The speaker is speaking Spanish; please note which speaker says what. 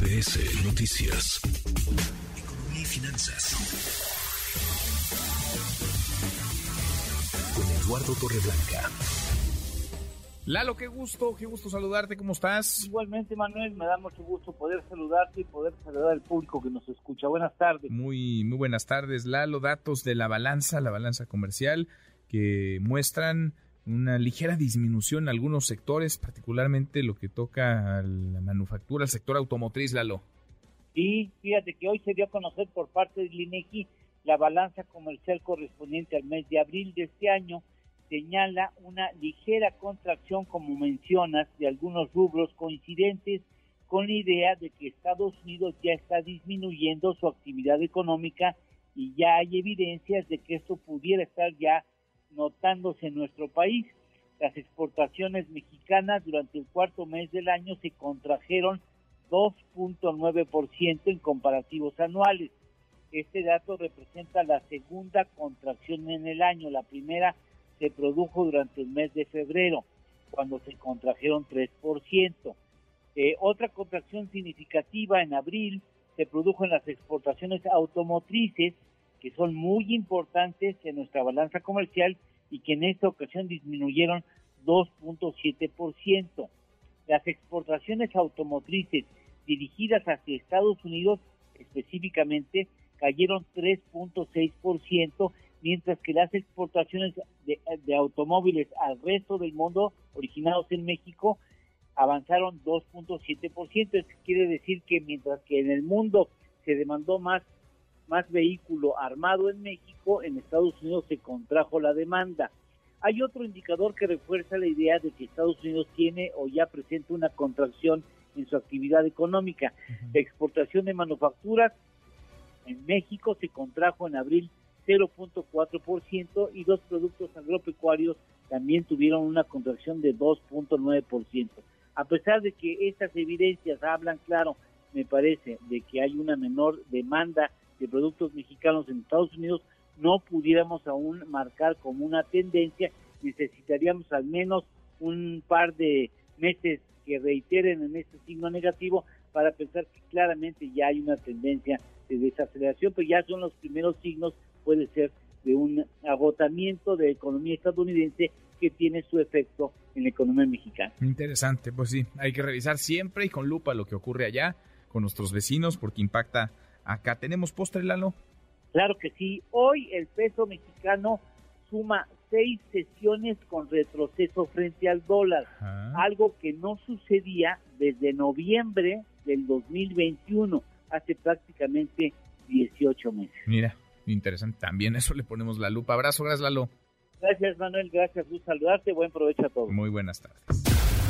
Speaker 1: MBS Noticias. Economía y finanzas. Con Eduardo Torreblanca.
Speaker 2: Lalo, qué gusto, qué gusto saludarte, ¿cómo estás?
Speaker 3: Igualmente, Manuel, me da mucho gusto poder saludarte y poder saludar al público que nos escucha. Buenas tardes.
Speaker 2: Muy, muy buenas tardes, Lalo. Datos de la balanza, la balanza comercial, que muestran una ligera disminución en algunos sectores, particularmente lo que toca a la manufactura, al sector automotriz, Lalo.
Speaker 3: Sí, fíjate que hoy se dio a conocer por parte del INEGI la balanza comercial correspondiente al mes de abril de este año señala una ligera contracción, como mencionas, de algunos rubros coincidentes con la idea de que Estados Unidos ya está disminuyendo su actividad económica y ya hay evidencias de que esto pudiera estar ya notándose en nuestro país. Las exportaciones mexicanas durante el cuarto mes del año se contrajeron 2.9% en comparativos anuales. Este dato representa la segunda contracción en el año. La primera se produjo durante el mes de febrero, cuando se contrajeron 3%. Eh, otra contracción significativa en abril se produjo en las exportaciones automotrices, que son muy importantes en nuestra balanza comercial y que en esta ocasión disminuyeron 2.7%. Las exportaciones automotrices dirigidas hacia Estados Unidos específicamente cayeron 3.6%, mientras que las exportaciones de, de, automóviles al resto del mundo originados en México avanzaron 2.7%. Eso quiere decir que mientras que en el mundo se demandó más más vehículo armado en México, en Estados Unidos se contrajo la demanda. Hay otro indicador que refuerza la idea de que Estados Unidos tiene o ya presenta una contracción en su actividad económica. La exportación de manufacturas en México se contrajo en abril 0.4% y los productos agropecuarios también tuvieron una contracción de 2.9%. A pesar de que estas evidencias hablan claro, me parece, de que hay una menor demanda de productos mexicanos en Estados Unidos, no pudiéramos aún marcar como una tendencia, necesitaríamos al menos un par de meses que reiteren en este signo negativo para pensar que claramente ya hay una tendencia de desaceleración, pero ya son los primeros signos, puede ser de un agotamiento de la economía estadounidense que tiene su efecto en la economía mexicana.
Speaker 2: Interesante, pues sí, hay que revisar siempre y con lupa lo que ocurre allá con nuestros vecinos porque impacta acá. ¿Tenemos postre, Lalo?
Speaker 3: Claro que sí. Hoy el peso mexicano suma seis sesiones con retroceso frente al dólar, Ajá. algo que no sucedía desde noviembre del 2021, hace prácticamente 18 meses.
Speaker 2: Mira, interesante. También eso le ponemos la lupa. Abrazo, gracias, Lalo.
Speaker 3: Gracias, Manuel. Gracias, Luz. Saludarte. Buen provecho a todos.
Speaker 2: Muy buenas tardes.